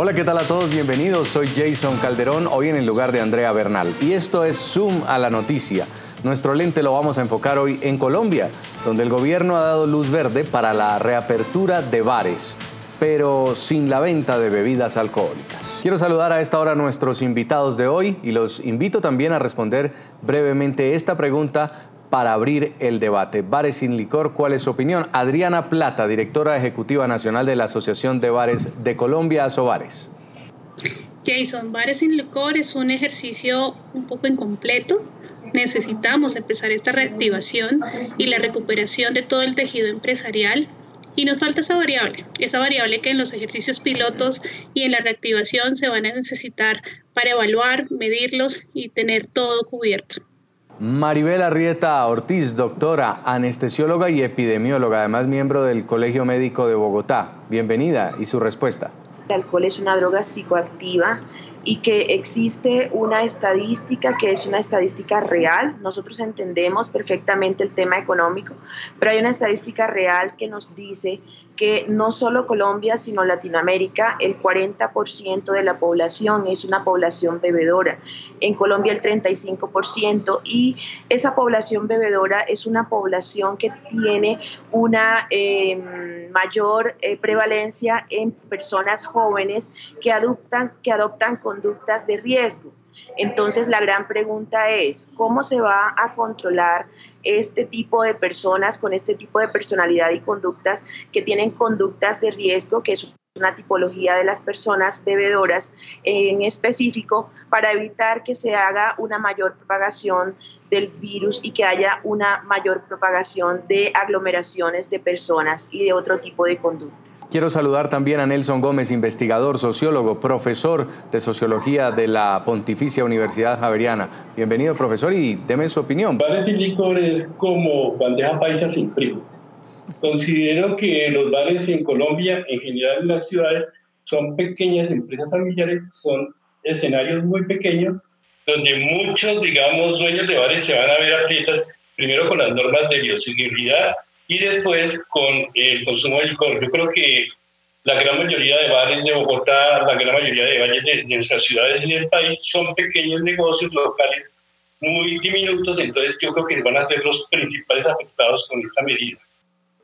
Hola, ¿qué tal a todos? Bienvenidos. Soy Jason Calderón, hoy en el lugar de Andrea Bernal. Y esto es Zoom a la noticia. Nuestro lente lo vamos a enfocar hoy en Colombia, donde el gobierno ha dado luz verde para la reapertura de bares, pero sin la venta de bebidas alcohólicas. Quiero saludar a esta hora a nuestros invitados de hoy y los invito también a responder brevemente esta pregunta para abrir el debate. Bares sin licor, ¿cuál es su opinión? Adriana Plata, directora ejecutiva nacional de la Asociación de Bares de Colombia, Asobares. Jason, bares sin licor es un ejercicio un poco incompleto. Necesitamos empezar esta reactivación y la recuperación de todo el tejido empresarial. Y nos falta esa variable, esa variable que en los ejercicios pilotos y en la reactivación se van a necesitar para evaluar, medirlos y tener todo cubierto. Maribel Arrieta Ortiz, doctora, anestesióloga y epidemióloga, además miembro del Colegio Médico de Bogotá. Bienvenida y su respuesta. El alcohol es una droga psicoactiva y que existe una estadística que es una estadística real. Nosotros entendemos perfectamente el tema económico, pero hay una estadística real que nos dice que no solo Colombia, sino Latinoamérica, el 40% de la población es una población bebedora. En Colombia el 35% y esa población bebedora es una población que tiene una em, mayor eh, prevalencia en personas jóvenes que adoptan, que adoptan conductas de riesgo. Entonces la gran pregunta es, ¿cómo se va a controlar este tipo de personas con este tipo de personalidad y conductas que tienen conductas de riesgo, que una tipología de las personas bebedoras en específico para evitar que se haga una mayor propagación del virus y que haya una mayor propagación de aglomeraciones de personas y de otro tipo de conductas. Quiero saludar también a Nelson Gómez, investigador, sociólogo, profesor de sociología de la Pontificia Universidad Javeriana. Bienvenido, profesor, y deme su opinión. Bares y licores como bandeja paisa sin primo. Considero que los bares en Colombia, en general en las ciudades, son pequeñas empresas familiares, son escenarios muy pequeños donde muchos, digamos, dueños de bares se van a ver aprietas, primero con las normas de bioseguridad y después con el consumo de licor. Yo creo que la gran mayoría de bares de Bogotá, la gran mayoría de bares de, nuestras ciudades y del país son pequeños negocios locales muy diminutos, entonces yo creo que van a ser los principales afectados con esta medida.